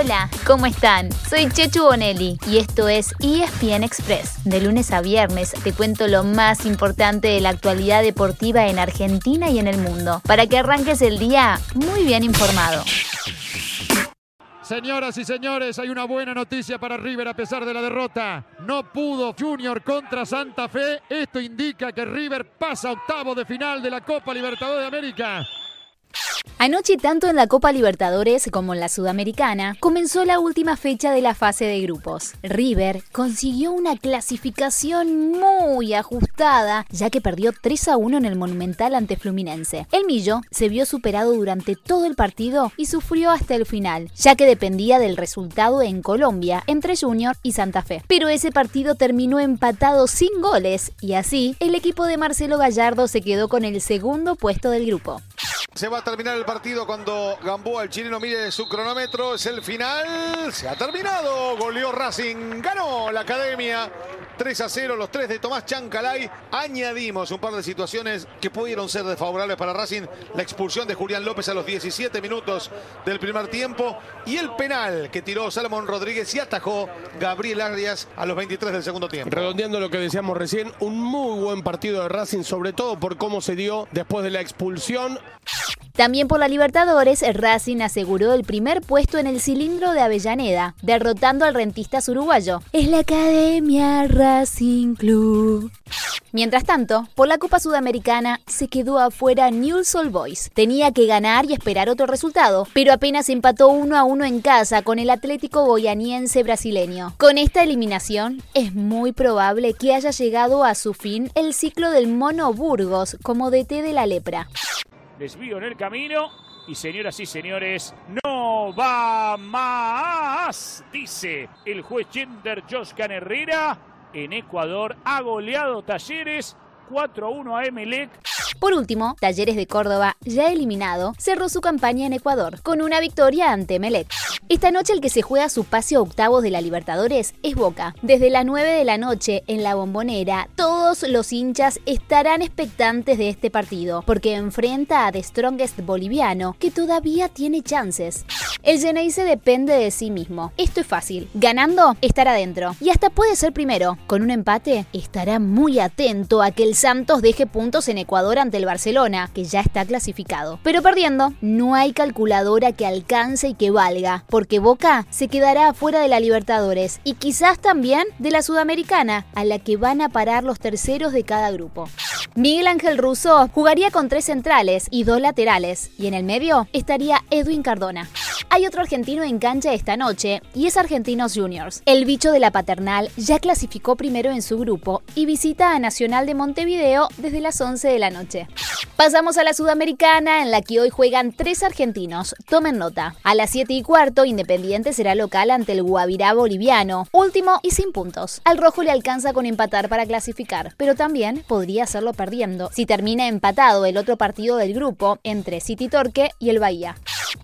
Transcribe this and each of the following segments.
Hola, ¿cómo están? Soy Chechu Bonelli y esto es ESPN Express. De lunes a viernes te cuento lo más importante de la actualidad deportiva en Argentina y en el mundo, para que arranques el día muy bien informado. Señoras y señores, hay una buena noticia para River a pesar de la derrota. No pudo Junior contra Santa Fe. Esto indica que River pasa octavo de final de la Copa Libertadores de América. Anoche, tanto en la Copa Libertadores como en la Sudamericana, comenzó la última fecha de la fase de grupos. River consiguió una clasificación muy ajustada, ya que perdió 3 a 1 en el Monumental ante Fluminense. El Millo se vio superado durante todo el partido y sufrió hasta el final, ya que dependía del resultado en Colombia entre Junior y Santa Fe. Pero ese partido terminó empatado sin goles y así el equipo de Marcelo Gallardo se quedó con el segundo puesto del grupo. Se va a terminar el partido cuando Gamboa, el chileno, mire su cronómetro. Es el final. Se ha terminado. Goleó Racing. Ganó la academia. 3 a 0, los tres de Tomás Chancalay. Añadimos un par de situaciones que pudieron ser desfavorables para Racing. La expulsión de Julián López a los 17 minutos del primer tiempo. Y el penal que tiró Salomón Rodríguez y atajó Gabriel Arias a los 23 del segundo tiempo. Redondeando lo que decíamos recién, un muy buen partido de Racing, sobre todo por cómo se dio después de la expulsión. También por la Libertadores, Racing aseguró el primer puesto en el cilindro de Avellaneda, derrotando al rentistas uruguayo. Es la Academia Racing Club. Mientras tanto, por la Copa Sudamericana se quedó afuera Newell's Old Boys. Tenía que ganar y esperar otro resultado, pero apenas empató uno a uno en casa con el Atlético Boyaniense brasileño. Con esta eliminación, es muy probable que haya llegado a su fin el ciclo del Mono Burgos como DT de la lepra desvío en el camino. Y señoras y señores, no va más, dice el juez Gender Joscan Herrera. En Ecuador ha goleado Talleres 4 1 a Emelec. Por último, Talleres de Córdoba, ya eliminado, cerró su campaña en Ecuador con una victoria ante Emelec. Esta noche el que se juega su pase a octavos de la Libertadores es Boca. Desde las 9 de la noche en la bombonera, todos los hinchas estarán expectantes de este partido, porque enfrenta a The Strongest boliviano, que todavía tiene chances. El Geneise depende de sí mismo. Esto es fácil. Ganando, estará adentro. Y hasta puede ser primero. Con un empate, estará muy atento a que el Santos deje puntos en Ecuador ante el Barcelona, que ya está clasificado. Pero perdiendo, no hay calculadora que alcance y que valga porque Boca se quedará fuera de la Libertadores y quizás también de la Sudamericana, a la que van a parar los terceros de cada grupo. Miguel Ángel Russo jugaría con tres centrales y dos laterales, y en el medio estaría Edwin Cardona. Hay otro argentino en cancha esta noche y es Argentinos Juniors. El bicho de la paternal ya clasificó primero en su grupo y visita a Nacional de Montevideo desde las 11 de la noche. Pasamos a la Sudamericana, en la que hoy juegan tres argentinos. Tomen nota. A las 7 y cuarto, Independiente será local ante el Guavirá boliviano, último y sin puntos. Al rojo le alcanza con empatar para clasificar, pero también podría hacerlo perdiendo si termina empatado el otro partido del grupo entre City Torque y el Bahía.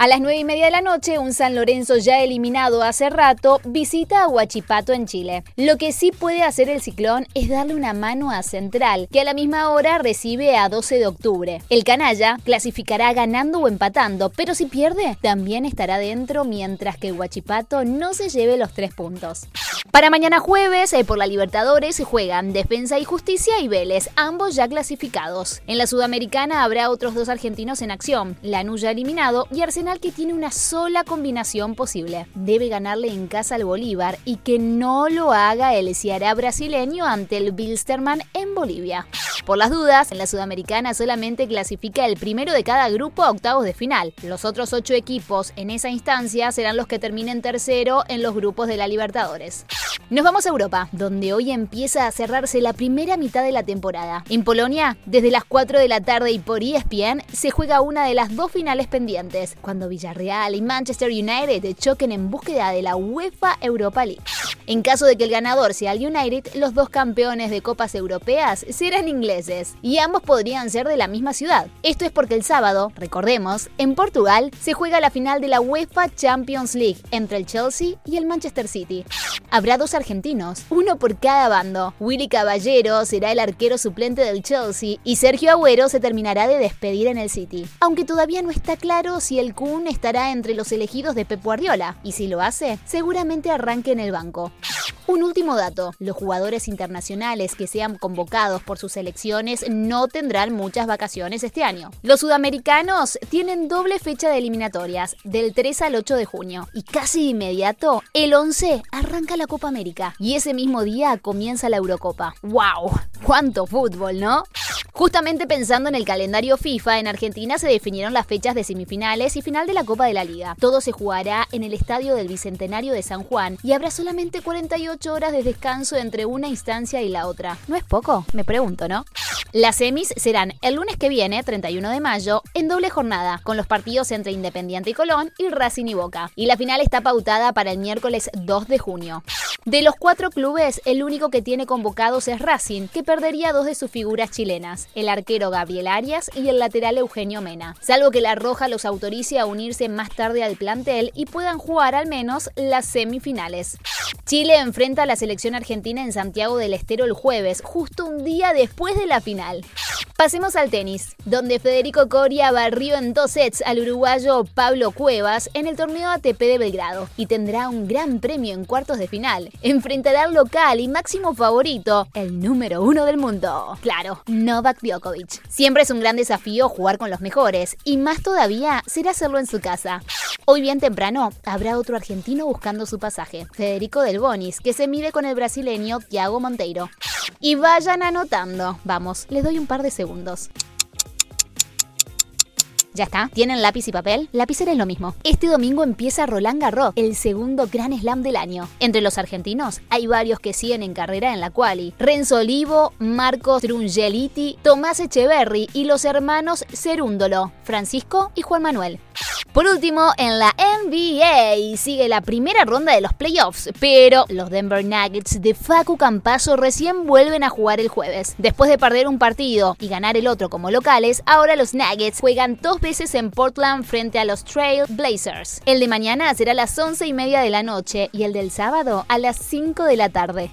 A las 9 y media de la noche, un San Lorenzo ya eliminado hace rato visita a Huachipato en Chile. Lo que sí puede hacer el ciclón es darle una mano a Central, que a la misma hora recibe a 12 de octubre. El canalla clasificará ganando o empatando, pero si pierde, también estará dentro mientras que Huachipato no se lleve los tres puntos. Para mañana jueves, eh, por la Libertadores, juegan Defensa y Justicia y Vélez, ambos ya clasificados. En la Sudamericana habrá otros dos argentinos en acción, Lanús ya eliminado y Arsenal que tiene una sola combinación posible. Debe ganarle en casa al Bolívar y que no lo haga el Ceará brasileño ante el Bilsterman en Bolivia. Por las dudas, en la Sudamericana solamente clasifica el primero de cada grupo a octavos de final. Los otros ocho equipos en esa instancia serán los que terminen tercero en los grupos de la Libertadores. Nos vamos a Europa, donde hoy empieza a cerrarse la primera mitad de la temporada. En Polonia, desde las 4 de la tarde y por ESPN, se juega una de las dos finales pendientes, Villarreal y Manchester United choquen en búsqueda de la UEFA Europa League. En caso de que el ganador sea el United, los dos campeones de Copas Europeas serán ingleses y ambos podrían ser de la misma ciudad. Esto es porque el sábado, recordemos, en Portugal se juega la final de la UEFA Champions League entre el Chelsea y el Manchester City. Habrá dos argentinos, uno por cada bando. Willy Caballero será el arquero suplente del Chelsea y Sergio Agüero se terminará de despedir en el City. Aunque todavía no está claro si el estará entre los elegidos de Pep Guardiola, y si lo hace, seguramente arranque en el banco. Un último dato, los jugadores internacionales que sean convocados por sus selecciones no tendrán muchas vacaciones este año. Los sudamericanos tienen doble fecha de eliminatorias, del 3 al 8 de junio, y casi de inmediato, el 11 arranca la Copa América, y ese mismo día comienza la Eurocopa. ¡Wow! ¡Cuánto fútbol, ¿no? Justamente pensando en el calendario FIFA, en Argentina se definieron las fechas de semifinales y final de la Copa de la Liga. Todo se jugará en el Estadio del Bicentenario de San Juan y habrá solamente 48 horas de descanso entre una instancia y la otra. ¿No es poco? Me pregunto, ¿no? Las semis serán el lunes que viene, 31 de mayo, en doble jornada, con los partidos entre Independiente y Colón y Racing y Boca. Y la final está pautada para el miércoles 2 de junio. De los cuatro clubes, el único que tiene convocados es Racing, que perdería dos de sus figuras chilenas, el arquero Gabriel Arias y el lateral Eugenio Mena, salvo que la Roja los autorice a unirse más tarde al plantel y puedan jugar al menos las semifinales. Chile enfrenta a la selección argentina en Santiago del Estero el jueves, justo un día después de la Pasemos al tenis, donde Federico Coria barrió en dos sets al uruguayo Pablo Cuevas en el torneo ATP de Belgrado y tendrá un gran premio en cuartos de final. Enfrentará al local y máximo favorito, el número uno del mundo. Claro, Novak Djokovic. Siempre es un gran desafío jugar con los mejores y más todavía será hacerlo en su casa. Hoy bien temprano habrá otro argentino buscando su pasaje, Federico Del Bonis, que se mide con el brasileño Thiago Monteiro. Y vayan anotando. Vamos, les doy un par de segundos. Ya está. ¿Tienen lápiz y papel? Lapicera es lo mismo. Este domingo empieza Roland Garros, el segundo Gran Slam del año. Entre los argentinos hay varios que siguen en carrera en la quali. Renzo Olivo, Marcos Trungeliti, Tomás Echeverry y los hermanos Cerúndolo, Francisco y Juan Manuel. Por último, en la NBA sigue la primera ronda de los playoffs, pero los Denver Nuggets de Facu Campazo recién vuelven a jugar el jueves. Después de perder un partido y ganar el otro como locales, ahora los Nuggets juegan dos veces en Portland frente a los Trail Blazers. El de mañana será a las 11 y media de la noche y el del sábado a las 5 de la tarde.